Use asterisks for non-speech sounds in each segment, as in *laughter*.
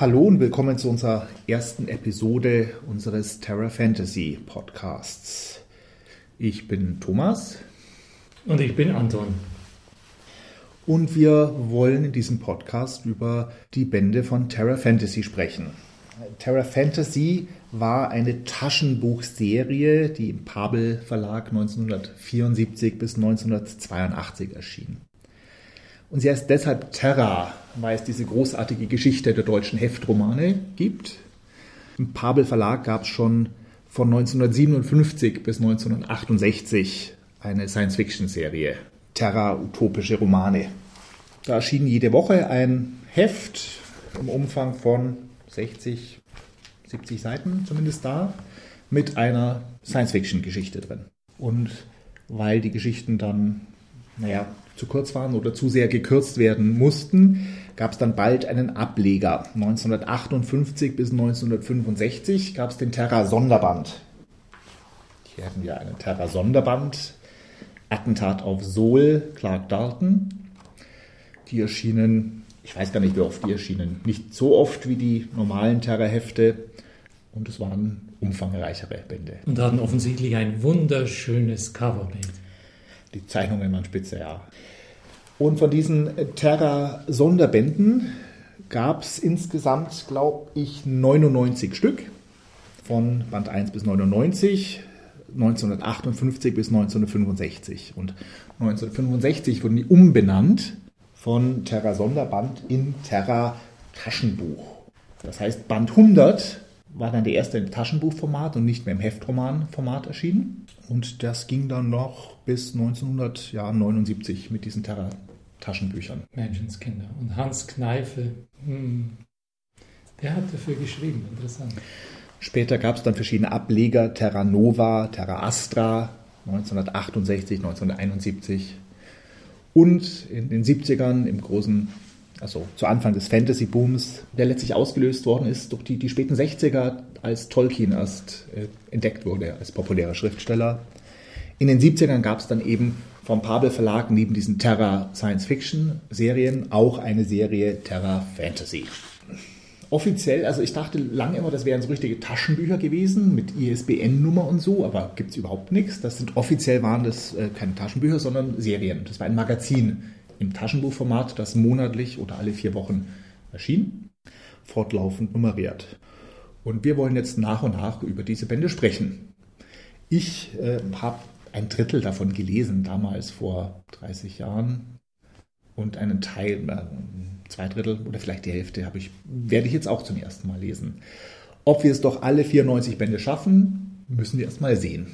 Hallo und willkommen zu unserer ersten Episode unseres Terra Fantasy Podcasts. Ich bin Thomas. Und ich bin Anton. Und wir wollen in diesem Podcast über die Bände von Terra Fantasy sprechen. Terra Fantasy war eine Taschenbuchserie, die im Pabel Verlag 1974 bis 1982 erschien. Und sie heißt deshalb Terra, weil es diese großartige Geschichte der deutschen Heftromane gibt. Im Pabel Verlag gab es schon von 1957 bis 1968 eine Science-Fiction-Serie, Terra utopische Romane. Da erschien jede Woche ein Heft im Umfang von 60, 70 Seiten zumindest da, mit einer Science-Fiction-Geschichte drin. Und weil die Geschichten dann, naja, zu kurz waren oder zu sehr gekürzt werden mussten, gab es dann bald einen Ableger. 1958 bis 1965 gab es den Terra-Sonderband. Hier hatten wir einen Terra-Sonderband. Attentat auf Sol, Clark Dalton. Die erschienen, ich weiß gar nicht, wie oft die erschienen. Nicht so oft wie die normalen Terra-Hefte. Und es waren umfangreichere Bände. Und hatten offensichtlich ein wunderschönes Coverbild. Die Zeichnungen waren spitze, ja. Und von diesen Terra-Sonderbänden gab es insgesamt, glaube ich, 99 Stück. Von Band 1 bis 99, 1958 bis 1965. Und 1965 wurden die umbenannt von Terra Sonderband in Terra Taschenbuch. Das heißt, Band 100 war dann der erste im Taschenbuchformat und nicht mehr im Heftromanformat erschienen. Und das ging dann noch bis 1979 mit diesen Terra Taschenbüchern. Menschenskinder. Und Hans Kneife, hm, der hat dafür geschrieben, interessant. Später gab es dann verschiedene Ableger, Terra Nova, Terra Astra, 1968, 1971. Und in den 70ern im großen, also zu Anfang des Fantasy-Booms, der letztlich ausgelöst worden ist durch die, die späten 60er, als Tolkien erst äh, entdeckt wurde als populärer Schriftsteller. In den 70ern gab es dann eben vom Pabel Verlag neben diesen Terra Science Fiction Serien auch eine Serie Terra Fantasy. Offiziell, also ich dachte lange immer, das wären so richtige Taschenbücher gewesen mit ISBN-Nummer und so, aber gibt es überhaupt nichts. Das sind offiziell waren das äh, keine Taschenbücher, sondern Serien. Das war ein Magazin im Taschenbuchformat, das monatlich oder alle vier Wochen erschien, fortlaufend nummeriert. Und wir wollen jetzt nach und nach über diese Bände sprechen. Ich äh, habe ein Drittel davon gelesen, damals vor 30 Jahren. Und einen Teil, äh, zwei Drittel oder vielleicht die Hälfte habe ich, werde ich jetzt auch zum ersten Mal lesen. Ob wir es doch alle 94 Bände schaffen, müssen wir erst mal sehen.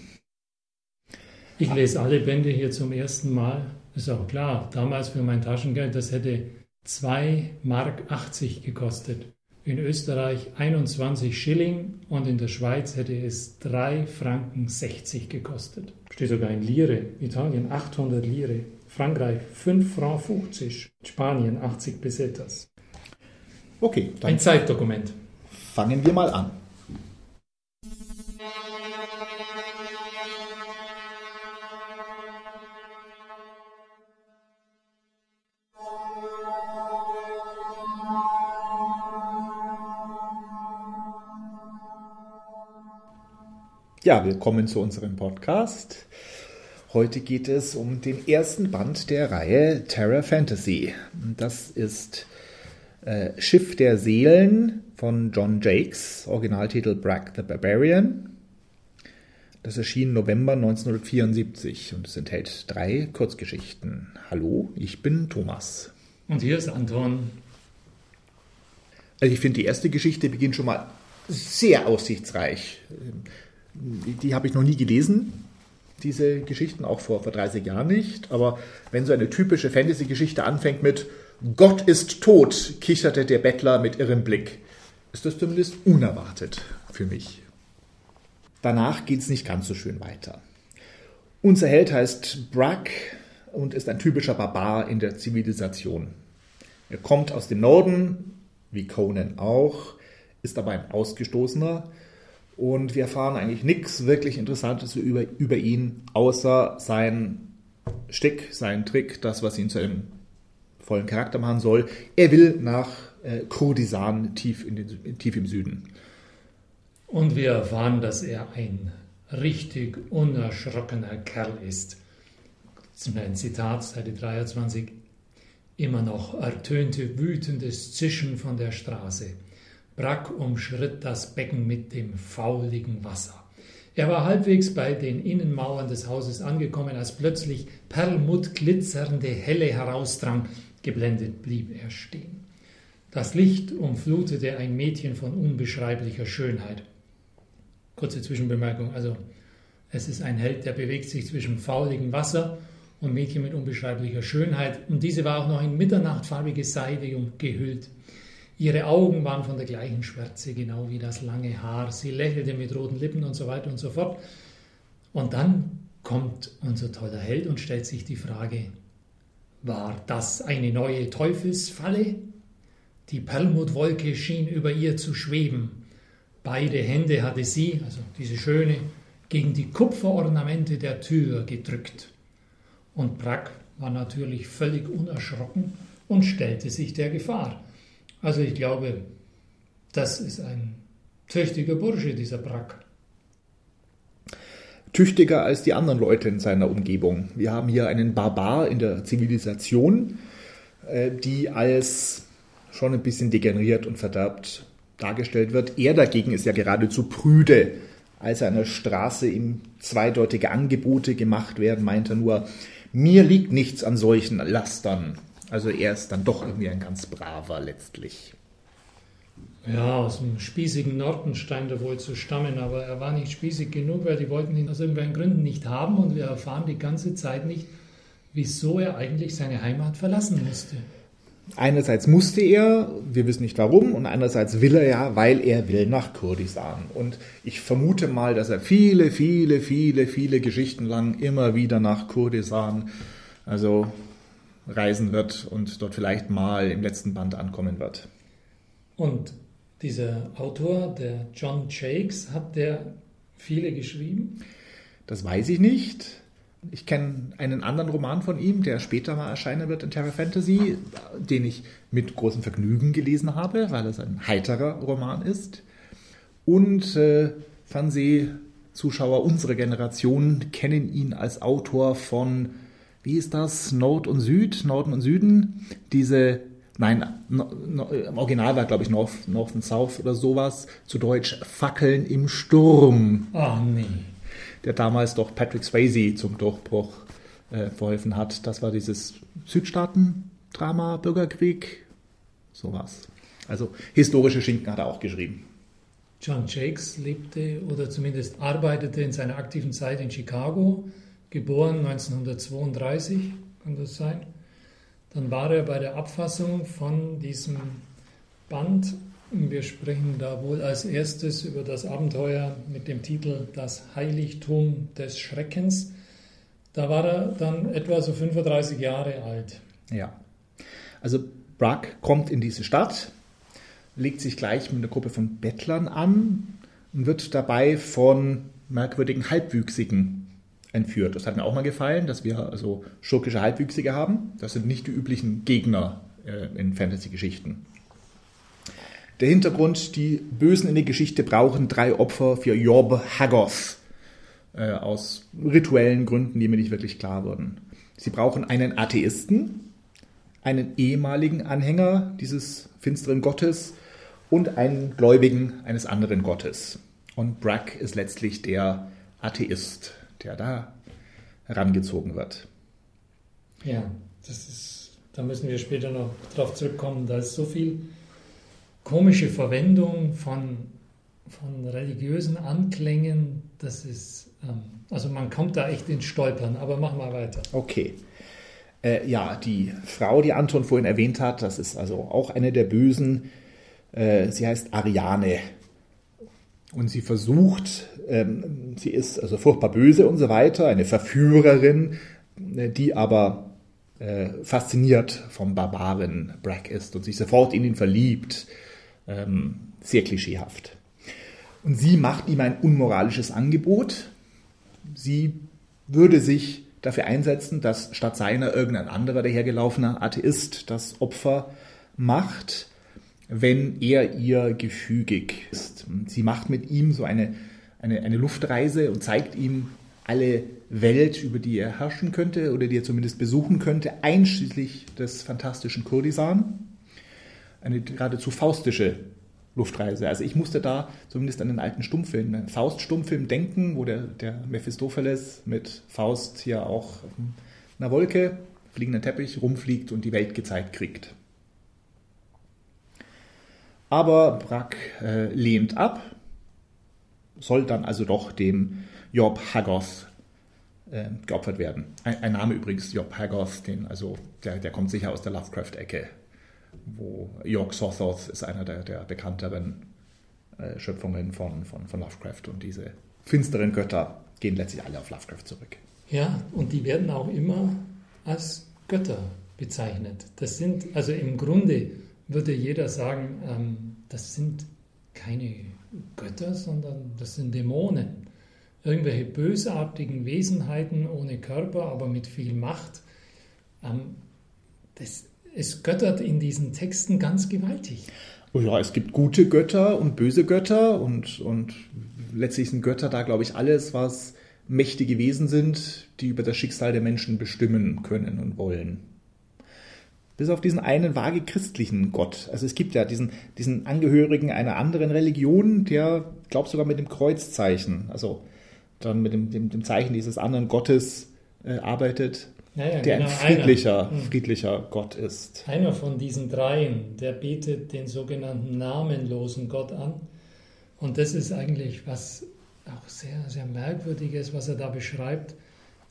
Ich lese alle Bände hier zum ersten Mal. Ist auch klar, damals für mein Taschengeld, das hätte 2 Mark 80 gekostet in Österreich 21 Schilling und in der Schweiz hätte es 3 Franken 60 gekostet. Steht sogar in Lire. Italien 800 Lire. Frankreich 5 Franken 50. Spanien 80 Pesetas. Okay, dann ein Zeitdokument. Fangen wir mal an. Ja, willkommen zu unserem Podcast. Heute geht es um den ersten Band der Reihe Terra Fantasy. Das ist äh, Schiff der Seelen von John Jakes, Originaltitel Bragg the Barbarian. Das erschien November 1974 und es enthält drei Kurzgeschichten. Hallo, ich bin Thomas. Und hier ist Anton. Also ich finde, die erste Geschichte beginnt schon mal sehr aussichtsreich die habe ich noch nie gelesen, diese Geschichten, auch vor, vor 30 Jahren nicht. Aber wenn so eine typische Fantasy-Geschichte anfängt mit Gott ist tot, kicherte der Bettler mit irrem Blick, ist das zumindest unerwartet für mich. Danach geht es nicht ganz so schön weiter. Unser Held heißt Brack und ist ein typischer Barbar in der Zivilisation. Er kommt aus dem Norden, wie Conan auch, ist aber ein Ausgestoßener und wir erfahren eigentlich nichts wirklich Interessantes über, über ihn, außer sein Stick, sein Trick, das, was ihn zu einem vollen Charakter machen soll. Er will nach äh, Kurdistan tief, in den, tief im Süden. Und wir erfahren, dass er ein richtig unerschrockener Kerl ist. Ein Zitat, Seite 23. Immer noch ertönte wütendes Zischen von der Straße. Brack umschritt das Becken mit dem fauligen Wasser. Er war halbwegs bei den Innenmauern des Hauses angekommen, als plötzlich perlmuttglitzernde Helle herausdrang. Geblendet blieb er stehen. Das Licht umflutete ein Mädchen von unbeschreiblicher Schönheit. Kurze Zwischenbemerkung, also es ist ein Held, der bewegt sich zwischen fauligem Wasser und Mädchen mit unbeschreiblicher Schönheit. Und diese war auch noch in mitternachtfarbige Seide gehüllt. Ihre Augen waren von der gleichen Schwärze, genau wie das lange Haar. Sie lächelte mit roten Lippen und so weiter und so fort. Und dann kommt unser toller Held und stellt sich die Frage, war das eine neue Teufelsfalle? Die Perlmuttwolke schien über ihr zu schweben. Beide Hände hatte sie, also diese Schöne, gegen die Kupferornamente der Tür gedrückt. Und Brack war natürlich völlig unerschrocken und stellte sich der Gefahr. Also ich glaube, das ist ein tüchtiger Bursche, dieser Brack. Tüchtiger als die anderen Leute in seiner Umgebung. Wir haben hier einen Barbar in der Zivilisation, äh, die als schon ein bisschen degeneriert und verderbt dargestellt wird. Er dagegen ist ja geradezu prüde. Als er an der Straße ihm zweideutige Angebote gemacht werden, meint er nur, mir liegt nichts an solchen Lastern. Also er ist dann doch irgendwie ein ganz braver letztlich. Ja, aus dem spießigen Norden scheint er wohl zu stammen, aber er war nicht spießig genug, weil die wollten ihn aus irgendwelchen Gründen nicht haben und wir erfahren die ganze Zeit nicht, wieso er eigentlich seine Heimat verlassen musste. Einerseits musste er, wir wissen nicht warum, und andererseits will er ja, weil er will nach Kurdistan. Und ich vermute mal, dass er viele, viele, viele, viele Geschichten lang immer wieder nach Kurdistan, also reisen wird und dort vielleicht mal im letzten Band ankommen wird. Und dieser Autor, der John Jakes, hat der viele geschrieben? Das weiß ich nicht. Ich kenne einen anderen Roman von ihm, der später mal erscheinen wird in Terra Fantasy, den ich mit großem Vergnügen gelesen habe, weil es ein heiterer Roman ist. Und äh, Fernsehzuschauer unserer Generation kennen ihn als Autor von wie ist das, Nord und Süd, Norden und Süden, diese, nein, no, no, im Original war, glaube ich, North, North and South oder sowas, zu Deutsch Fackeln im Sturm. Oh nee. Der damals doch Patrick Swayze zum Durchbruch äh, verholfen hat. Das war dieses Südstaaten-Drama, Bürgerkrieg, sowas. Also historische Schinken hat er auch geschrieben. John Jakes lebte oder zumindest arbeitete in seiner aktiven Zeit in Chicago geboren 1932, kann das sein. Dann war er bei der Abfassung von diesem Band. Wir sprechen da wohl als erstes über das Abenteuer mit dem Titel Das Heiligtum des Schreckens. Da war er dann etwa so 35 Jahre alt. Ja. Also Brack kommt in diese Stadt, legt sich gleich mit einer Gruppe von Bettlern an und wird dabei von merkwürdigen Halbwüchsigen entführt. Das hat mir auch mal gefallen, dass wir also schurkische Halbwüchsige haben. Das sind nicht die üblichen Gegner äh, in Fantasy-Geschichten. Der Hintergrund, die Bösen in der Geschichte brauchen drei Opfer für Job Haggoth. Äh, aus rituellen Gründen, die mir nicht wirklich klar wurden. Sie brauchen einen Atheisten, einen ehemaligen Anhänger dieses finsteren Gottes und einen Gläubigen eines anderen Gottes. Und Brack ist letztlich der Atheist der da herangezogen wird. Ja, das ist, da müssen wir später noch drauf zurückkommen. Da ist so viel komische Verwendung von, von religiösen Anklängen, das ist, ähm, also man kommt da echt ins Stolpern, aber mach mal weiter. Okay. Äh, ja, die Frau, die Anton vorhin erwähnt hat, das ist also auch eine der Bösen. Äh, sie heißt Ariane. Und sie versucht, ähm, sie ist also furchtbar böse und so weiter, eine Verführerin, äh, die aber äh, fasziniert vom Barbaren Brack ist und sich sofort in ihn verliebt. Ähm, sehr klischeehaft. Und sie macht ihm ein unmoralisches Angebot. Sie würde sich dafür einsetzen, dass statt seiner irgendein anderer dahergelaufener Atheist das Opfer macht, wenn er ihr gefügig ist. Sie macht mit ihm so eine, eine, eine Luftreise und zeigt ihm alle Welt, über die er herrschen könnte oder die er zumindest besuchen könnte, einschließlich des fantastischen Kurdistan. Eine geradezu faustische Luftreise. Also ich musste da zumindest an den alten Stummfilm, einen Faust-Stummfilm denken, wo der, der Mephistopheles mit Faust hier auch auf einer Wolke, fliegenden Teppich, rumfliegt und die Welt gezeigt kriegt. Aber Brack äh, lehnt ab, soll dann also doch dem Job Haggoth äh, geopfert werden. Ein, ein, Name übrigens, Job Haggoth, den, also der, der kommt sicher aus der Lovecraft-Ecke wo York Sothoth ist einer der, der bekannteren äh, Schöpfungen von, von, von Lovecraft und diese finsteren Götter gehen letztlich alle auf Lovecraft zurück. Ja, und die werden auch immer als Götter bezeichnet. Das sind, also im Grunde würde jeder sagen, ähm, das sind keine Götter, sondern das sind Dämonen. Irgendwelche bösartigen Wesenheiten ohne Körper, aber mit viel Macht. Ähm, das es göttert in diesen Texten ganz gewaltig. Oh ja, es gibt gute Götter und böse Götter und, und letztlich sind Götter da, glaube ich, alles, was mächtige Wesen sind, die über das Schicksal der Menschen bestimmen können und wollen. Bis auf diesen einen vage christlichen Gott. Also es gibt ja diesen, diesen Angehörigen einer anderen Religion, der glaubt sogar mit dem Kreuzzeichen, also dann mit dem, dem, dem Zeichen dieses anderen Gottes äh, arbeitet ja, ja, der genau, ein friedlicher, einer, hm. friedlicher Gott ist. Einer von diesen dreien, der betet den sogenannten namenlosen Gott an. Und das ist eigentlich was auch sehr, sehr merkwürdiges, was er da beschreibt.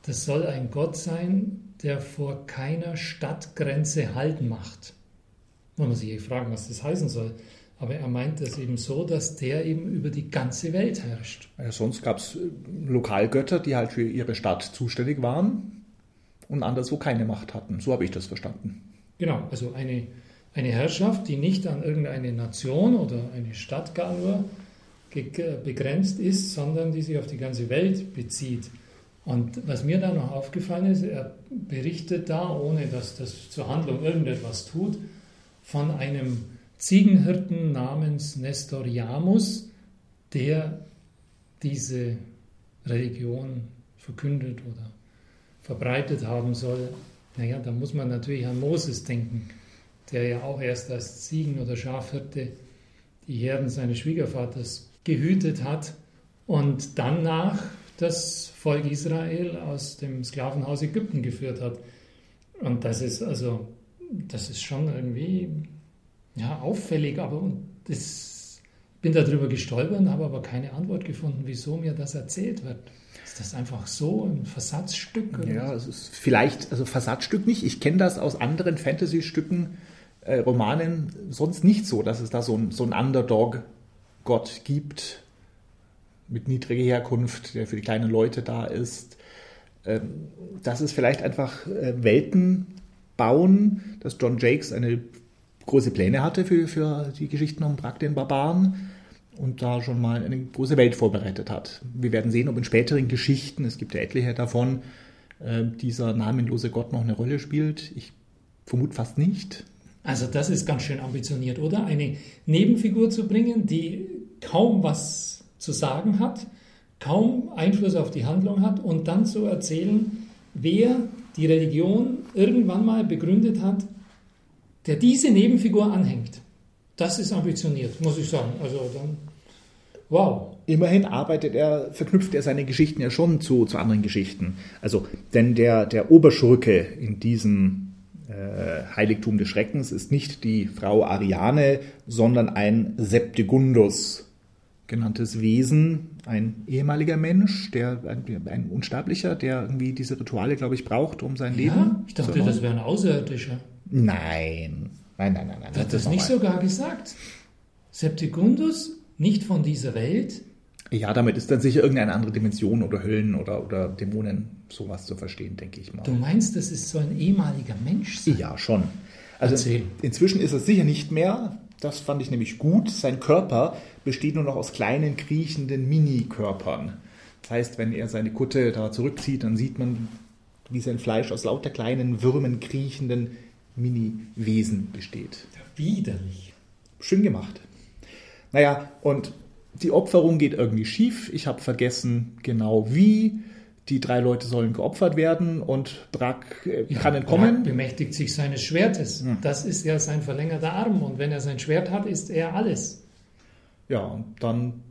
Das soll ein Gott sein, der vor keiner Stadtgrenze Halt macht. Man muss sich fragen, was das heißen soll. Aber er meint das eben so, dass der eben über die ganze Welt herrscht. Ja, sonst gab es Lokalgötter, die halt für ihre Stadt zuständig waren und anderswo keine Macht hatten. So habe ich das verstanden. Genau, also eine, eine Herrschaft, die nicht an irgendeine Nation oder eine Stadt gar nur begrenzt ist, sondern die sich auf die ganze Welt bezieht. Und was mir da noch aufgefallen ist, er berichtet da, ohne dass das zur Handlung irgendetwas tut, von einem Ziegenhirten namens Nestoriamus, der diese Religion verkündet oder verbreitet haben soll, naja, da muss man natürlich an Moses denken, der ja auch erst als Ziegen- oder Schafhirte die Herden seines Schwiegervaters gehütet hat und danach das Volk Israel aus dem Sklavenhaus Ägypten geführt hat. Und das ist also, das ist schon irgendwie ja, auffällig, aber das, bin darüber gestolpert und habe aber keine Antwort gefunden, wieso mir das erzählt wird. Ist das einfach so ein Versatzstück? Oder? Ja, es ist vielleicht, also Versatzstück nicht. Ich kenne das aus anderen Fantasy-Stücken, äh, Romanen sonst nicht so, dass es da so ein, so ein Underdog-Gott gibt mit niedriger Herkunft, der für die kleinen Leute da ist. Ähm, das ist vielleicht einfach äh, Welten bauen, dass John Jakes eine große Pläne hatte für, für die Geschichten um Brack den Barbaren und da schon mal eine große Welt vorbereitet hat. Wir werden sehen, ob in späteren Geschichten, es gibt ja etliche davon, äh, dieser namenlose Gott noch eine Rolle spielt. Ich vermute fast nicht. Also das ist ganz schön ambitioniert, oder? Eine Nebenfigur zu bringen, die kaum was zu sagen hat, kaum Einfluss auf die Handlung hat und dann zu erzählen, wer die Religion irgendwann mal begründet hat, der diese Nebenfigur anhängt. Das ist ambitioniert, muss ich sagen. Also dann, wow. Immerhin arbeitet er, verknüpft er seine Geschichten ja schon zu, zu anderen Geschichten. Also, denn der, der Oberschurke in diesem äh, Heiligtum des Schreckens ist nicht die Frau Ariane, sondern ein Septigundus genanntes Wesen, ein ehemaliger Mensch, der ein, ein Unsterblicher, der irgendwie diese Rituale, glaube ich, braucht, um sein ja, Leben. Ich dachte, das wäre ein Außerirdischer. Nein, nein, nein, nein. nein. Das, das nicht sogar gesagt? Septicundus, nicht von dieser Welt? Ja, damit ist dann sicher irgendeine andere Dimension oder Höllen oder, oder Dämonen sowas zu verstehen, denke ich mal. Du meinst, das ist so ein ehemaliger Mensch? Sein? Ja, schon. Also Erzähl. inzwischen ist es sicher nicht mehr. Das fand ich nämlich gut. Sein Körper besteht nur noch aus kleinen kriechenden Mini-Körpern. Das heißt, wenn er seine Kutte da zurückzieht, dann sieht man wie sein Fleisch aus lauter kleinen Würmen kriechenden Mini-Wesen besteht. Ja, widerlich. Schön gemacht. Naja, und die Opferung geht irgendwie schief. Ich habe vergessen genau wie. Die drei Leute sollen geopfert werden und Brack äh, kann ja, entkommen. Brack bemächtigt sich seines Schwertes. Hm. Das ist ja sein verlängerter Arm. Und wenn er sein Schwert hat, ist er alles. Ja, und dann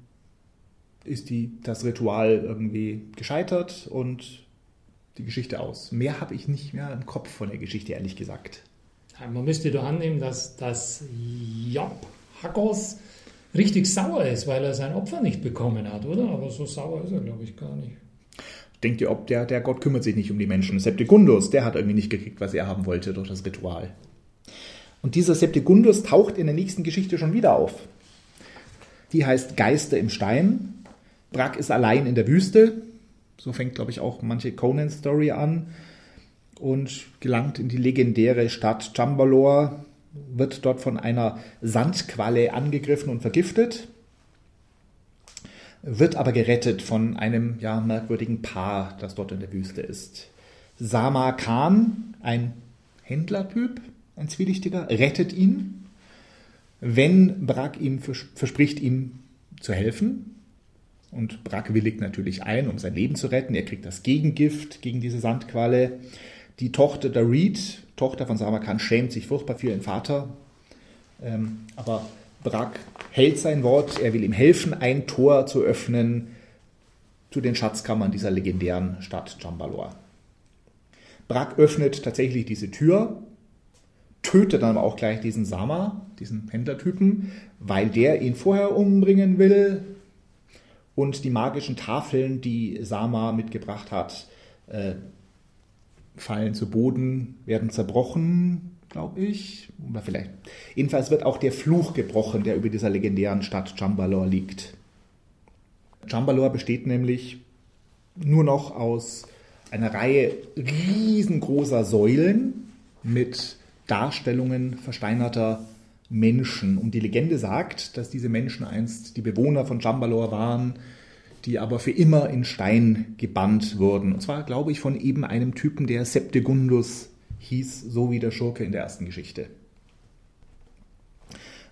ist die, das Ritual irgendwie gescheitert und die Geschichte aus. Mehr habe ich nicht mehr im Kopf von der Geschichte, ehrlich gesagt. Man müsste doch annehmen, dass, dass Job Hackos richtig sauer ist, weil er sein Opfer nicht bekommen hat, oder? Aber so sauer ist er, glaube ich, gar nicht. Denkt ihr, ob der, der Gott kümmert sich nicht um die Menschen? Septikundus, der hat irgendwie nicht gekriegt, was er haben wollte durch das Ritual. Und dieser Septikundus taucht in der nächsten Geschichte schon wieder auf. Die heißt Geister im Stein. Brack ist allein in der Wüste. So fängt, glaube ich, auch manche Conan-Story an. Und gelangt in die legendäre Stadt Chambalore, wird dort von einer Sandqualle angegriffen und vergiftet, wird aber gerettet von einem ja, merkwürdigen Paar, das dort in der Wüste ist. Sama Khan, ein Händlertyp, ein Zwielichtiger, rettet ihn, wenn Brack ihm verspricht, ihm zu helfen. Und Brack willigt natürlich ein, um sein Leben zu retten. Er kriegt das Gegengift gegen diese Sandqualle. Die Tochter der Reed, Tochter von Samarkand, schämt sich furchtbar für ihren Vater. Ähm, aber Brack hält sein Wort, er will ihm helfen, ein Tor zu öffnen zu den Schatzkammern dieser legendären Stadt Jambalor. Brack öffnet tatsächlich diese Tür, tötet dann aber auch gleich diesen Sama, diesen Händlertypen, weil der ihn vorher umbringen will. Und die magischen Tafeln, die Sama mitgebracht hat, äh, fallen zu Boden, werden zerbrochen, glaube ich. Oder vielleicht. Jedenfalls wird auch der Fluch gebrochen, der über dieser legendären Stadt Jambalor liegt. Jambalor besteht nämlich nur noch aus einer Reihe riesengroßer Säulen mit Darstellungen versteinerter Menschen. Und die Legende sagt, dass diese Menschen einst die Bewohner von Jambalor waren, die aber für immer in Stein gebannt wurden. Und zwar, glaube ich, von eben einem Typen, der Septegundus hieß, so wie der Schurke in der ersten Geschichte.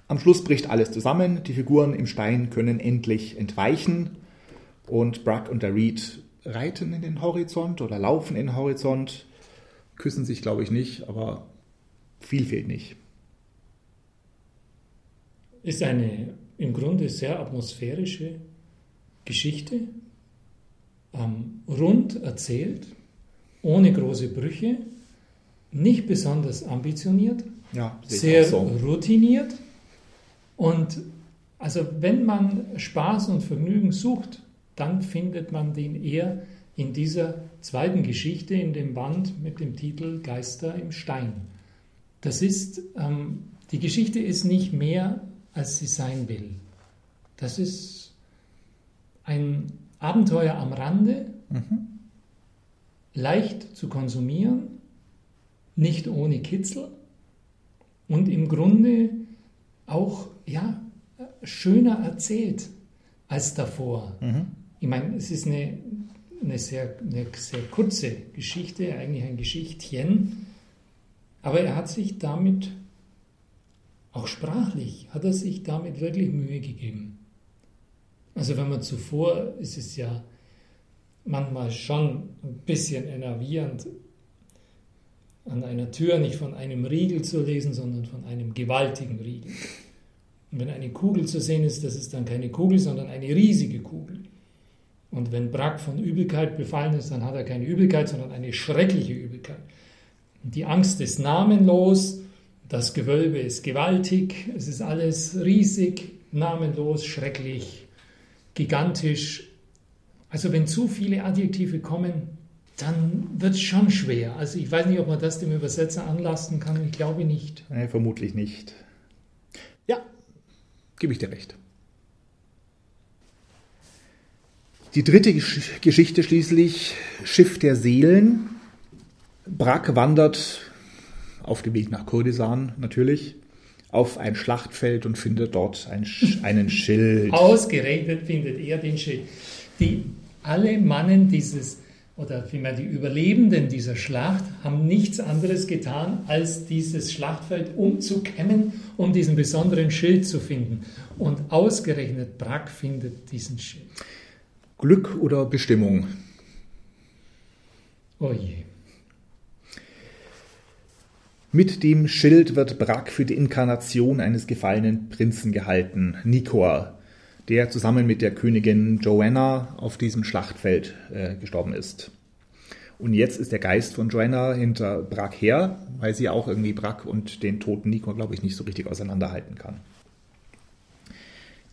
Am Schluss bricht alles zusammen, die Figuren im Stein können endlich entweichen. Und Brack und der Reed reiten in den Horizont oder laufen in den Horizont, küssen sich, glaube ich, nicht, aber viel fehlt nicht. Ist eine im Grunde sehr atmosphärische Geschichte, ähm, rund erzählt, ohne große Brüche, nicht besonders ambitioniert, ja, sehr so. routiniert. Und also wenn man Spaß und Vergnügen sucht, dann findet man den eher in dieser zweiten Geschichte in dem Band mit dem Titel Geister im Stein. Das ist, ähm, die Geschichte ist nicht mehr, als sie sein will. Das ist ein Abenteuer am Rande, mhm. leicht zu konsumieren, nicht ohne Kitzel und im Grunde auch ja, schöner erzählt als davor. Mhm. Ich meine, es ist eine, eine, sehr, eine sehr kurze Geschichte, eigentlich ein Geschichtchen, aber er hat sich damit, auch sprachlich, hat er sich damit wirklich Mühe gegeben. Also wenn man zuvor, ist es ja manchmal schon ein bisschen enervierend, an einer Tür nicht von einem Riegel zu lesen, sondern von einem gewaltigen Riegel. Und wenn eine Kugel zu sehen ist, das ist dann keine Kugel, sondern eine riesige Kugel. Und wenn Brack von Übelkeit befallen ist, dann hat er keine Übelkeit, sondern eine schreckliche Übelkeit. Die Angst ist namenlos, das Gewölbe ist gewaltig, es ist alles riesig, namenlos, schrecklich, gigantisch. Also wenn zu viele Adjektive kommen, dann wird es schon schwer. Also ich weiß nicht, ob man das dem Übersetzer anlasten kann. Ich glaube nicht. Nee, vermutlich nicht. Ja, gebe ich dir recht. Die dritte Geschichte schließlich, Schiff der Seelen. Brack wandert auf dem Weg nach Kurdistan natürlich auf ein Schlachtfeld und findet dort ein, *laughs* einen Schild. Ausgerechnet findet er den Schild. Die alle Mannen dieses oder vielmehr die Überlebenden dieser Schlacht haben nichts anderes getan, als dieses Schlachtfeld umzukämmen, um diesen besonderen Schild zu finden. Und ausgerechnet Brack findet diesen Schild. Glück oder Bestimmung? Oh je. Mit dem Schild wird Brack für die Inkarnation eines gefallenen Prinzen gehalten, Nikor, der zusammen mit der Königin Joanna auf diesem Schlachtfeld äh, gestorben ist. Und jetzt ist der Geist von Joanna hinter Brack her, weil sie auch irgendwie Brack und den toten Nikor, glaube ich, nicht so richtig auseinanderhalten kann.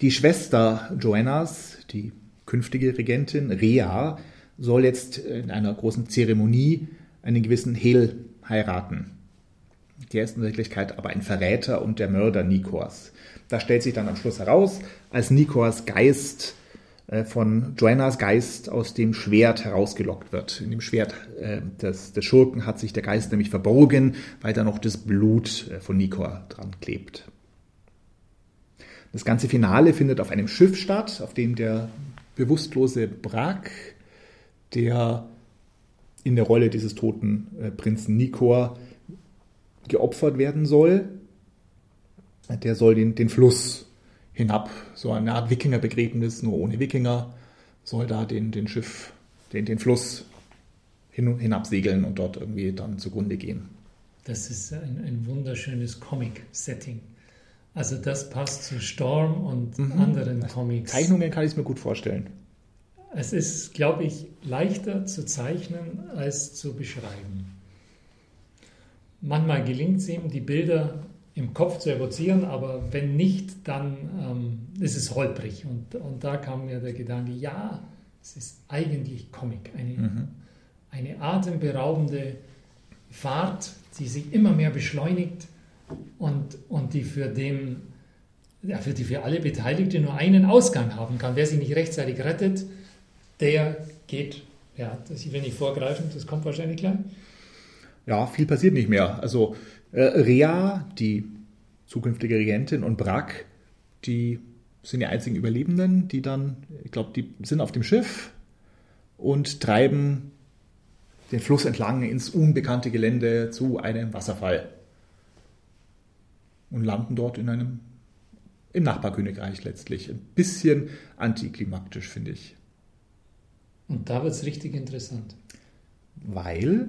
Die Schwester Joannas, die künftige Regentin, Rea, soll jetzt in einer großen Zeremonie einen gewissen Hel heiraten. Der ist in Wirklichkeit aber ein Verräter und der Mörder Nikors. Da stellt sich dann am Schluss heraus, als Nikors Geist äh, von Joannas Geist aus dem Schwert herausgelockt wird. In dem Schwert äh, des, des Schurken hat sich der Geist nämlich verborgen, weil da noch das Blut äh, von Nikor dran klebt. Das ganze Finale findet auf einem Schiff statt, auf dem der bewusstlose Brak, der in der Rolle dieses toten Prinzen Nikor geopfert werden soll. Der soll den, den Fluss hinab, so eine Art Wikingerbegräbnis, nur ohne Wikinger, soll da den, den Schiff, den, den Fluss hin, hinabsegeln und dort irgendwie dann zugrunde gehen. Das ist ein, ein wunderschönes Comic-Setting. Also das passt zu Storm und mhm. anderen Comics. Zeichnungen kann ich mir gut vorstellen. Es ist, glaube ich, leichter zu zeichnen als zu beschreiben. Manchmal gelingt es ihm, die Bilder im Kopf zu evozieren, aber wenn nicht, dann ähm, ist es holprig. Und, und da kam mir der Gedanke, ja, es ist eigentlich Comic, eine, mhm. eine atemberaubende Fahrt, die sich immer mehr beschleunigt und, und die für den, ja, für die für alle Beteiligten nur einen Ausgang haben kann. Wer sich nicht rechtzeitig rettet, der geht, ja, das, ich will nicht vorgreifen, das kommt wahrscheinlich gleich. Ja, viel passiert nicht mehr. Also äh, Rea, die zukünftige Regentin, und Brack, die sind die einzigen Überlebenden, die dann, ich glaube, die sind auf dem Schiff und treiben den Fluss entlang ins unbekannte Gelände zu einem Wasserfall und landen dort in einem im Nachbarkönigreich letztlich. Ein bisschen antiklimaktisch, finde ich. Und da wird es richtig interessant. Weil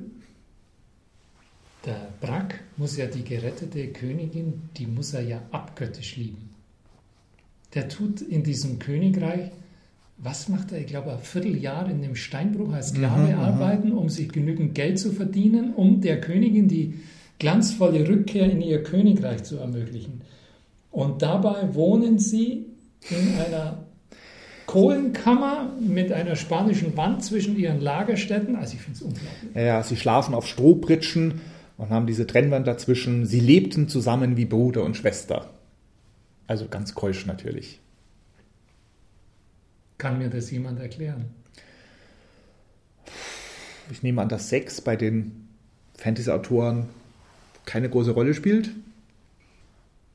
der Brack muss ja die gerettete Königin, die muss er ja abgöttisch lieben. Der tut in diesem Königreich, was macht er? Ich glaube, ein Vierteljahr in dem Steinbruch als Sklave mhm, arbeiten, um sich genügend Geld zu verdienen, um der Königin die glanzvolle Rückkehr in ihr Königreich zu ermöglichen. Und dabei wohnen sie in einer Kohlenkammer mit einer spanischen Wand zwischen ihren Lagerstätten. Also ich finde es unglaublich. Ja, sie schlafen auf Strohpritschen und haben diese Trennwand dazwischen. Sie lebten zusammen wie Bruder und Schwester. Also ganz keusch natürlich. Kann mir das jemand erklären? Ich nehme an, dass Sex bei den Fantasy-Autoren keine große Rolle spielt.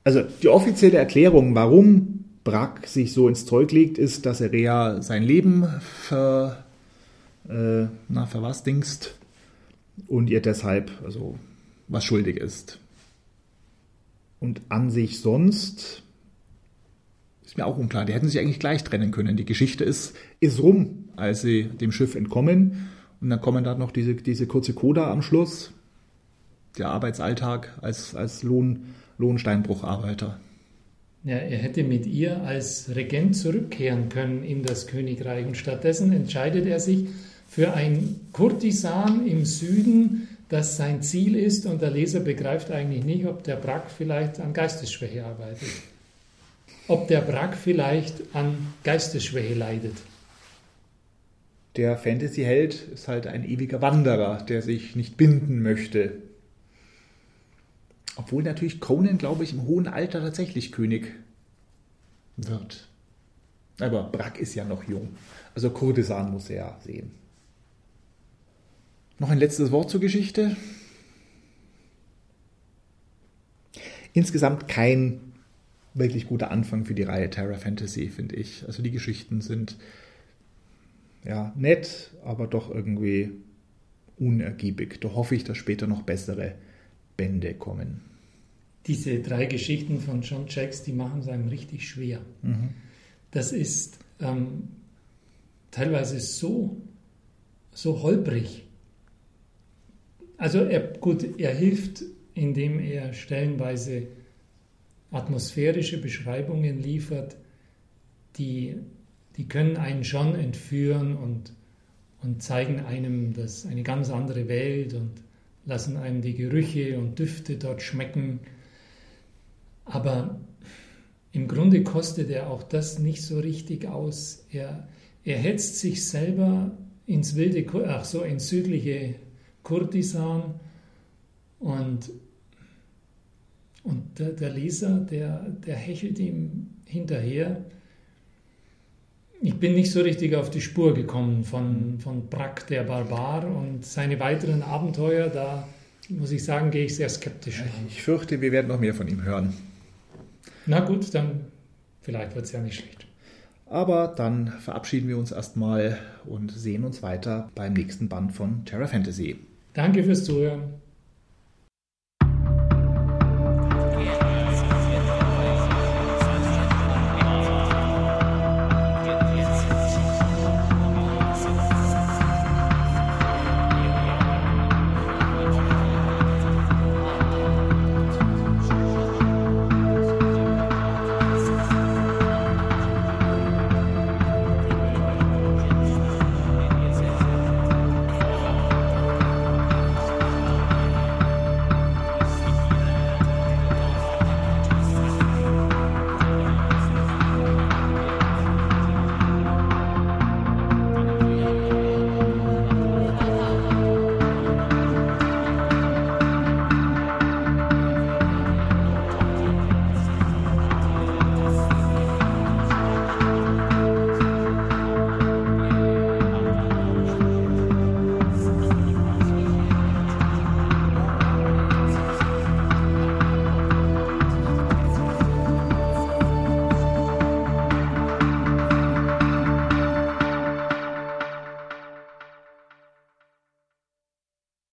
Also die offizielle Erklärung, warum Brack sich so ins Zeug legt, ist, dass er Rea sein Leben ver, äh, na, verwasdingst und ihr deshalb also was schuldig ist. Und an sich sonst ist mir auch unklar. Die hätten sich eigentlich gleich trennen können. Die Geschichte ist, ist rum, als sie dem Schiff entkommen. Und dann kommen da noch diese, diese kurze Coda am Schluss. Der Arbeitsalltag als, als Lohn, Lohnsteinbrucharbeiter. Ja, er hätte mit ihr als Regent zurückkehren können in das Königreich. Und stattdessen entscheidet er sich für ein Kurtisan im Süden, das sein Ziel ist und der Leser begreift eigentlich nicht, ob der Brack vielleicht an Geistesschwäche arbeitet. Ob der Brack vielleicht an Geistesschwäche leidet. Der Fantasy-Held ist halt ein ewiger Wanderer, der sich nicht binden möchte. Obwohl natürlich Conan, glaube ich, im hohen Alter tatsächlich König wird. Aber Brack ist ja noch jung. Also Kurdisan muss er ja sehen. Noch ein letztes Wort zur Geschichte. Insgesamt kein wirklich guter Anfang für die Reihe Terra Fantasy, finde ich. Also die Geschichten sind ja, nett, aber doch irgendwie unergiebig. Da hoffe ich, dass später noch bessere Bände kommen. Diese drei Geschichten von John Jacks, die machen es einem richtig schwer. Mhm. Das ist ähm, teilweise so, so holprig. Also er, gut, er hilft, indem er stellenweise atmosphärische Beschreibungen liefert, die, die können einen schon entführen und, und zeigen einem das eine ganz andere Welt und lassen einem die Gerüche und Düfte dort schmecken. Aber im Grunde kostet er auch das nicht so richtig aus. Er, er hetzt sich selber ins wilde, ach so, ins südliche Kurdisan und, und der, der Leser, der, der hechelt ihm hinterher. Ich bin nicht so richtig auf die Spur gekommen von, von Brack der Barbar und seine weiteren Abenteuer. Da muss ich sagen, gehe ich sehr skeptisch an. Ich fürchte, wir werden noch mehr von ihm hören. Na gut, dann vielleicht wird es ja nicht schlecht. Aber dann verabschieden wir uns erstmal und sehen uns weiter beim nächsten Band von Terra Fantasy. Danke fürs Zuhören.